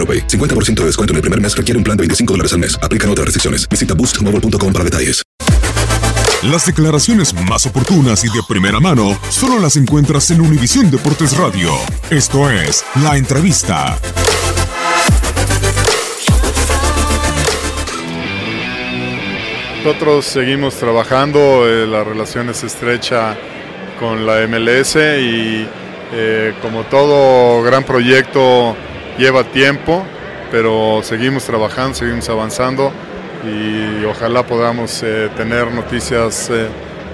AroPay. 50% de descuento en el primer mes requiere un plan de 25 dólares al mes. Aplican otras restricciones. Visita boostmobile.com para detalles. Las declaraciones más oportunas y de primera mano solo las encuentras en Univisión Deportes Radio. Esto es La Entrevista. Nosotros seguimos trabajando, eh, la relación es estrecha con la MLS y eh, como todo gran proyecto lleva tiempo, pero seguimos trabajando, seguimos avanzando y ojalá podamos eh, tener noticias eh,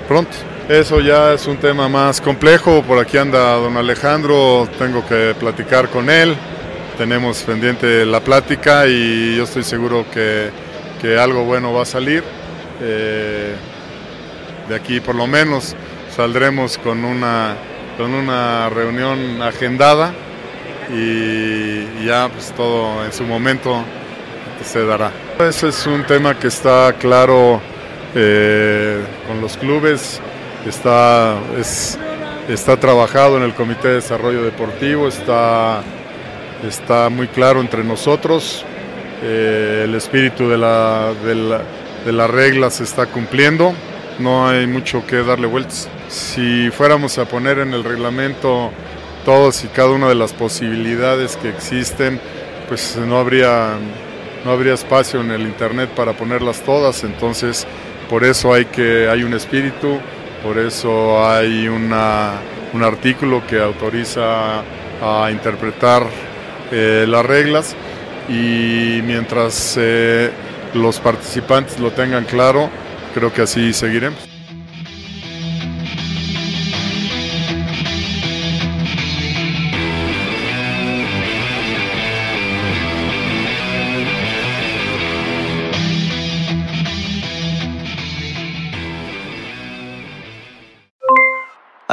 pronto. Eso ya es un tema más complejo, por aquí anda don Alejandro, tengo que platicar con él, tenemos pendiente la plática y yo estoy seguro que, que algo bueno va a salir. Eh, de aquí por lo menos saldremos con una, con una reunión agendada y ya pues todo en su momento se dará. Ese es un tema que está claro eh, con los clubes, está, es, está trabajado en el Comité de Desarrollo Deportivo, está, está muy claro entre nosotros, eh, el espíritu de la, de, la, de se está cumpliendo, no hay mucho que darle vueltas. Si fuéramos a poner en el reglamento todos y cada una de las posibilidades que existen, pues no habría, no habría espacio en el internet para ponerlas todas, entonces por eso hay que hay un espíritu, por eso hay una, un artículo que autoriza a interpretar eh, las reglas y mientras eh, los participantes lo tengan claro, creo que así seguiremos.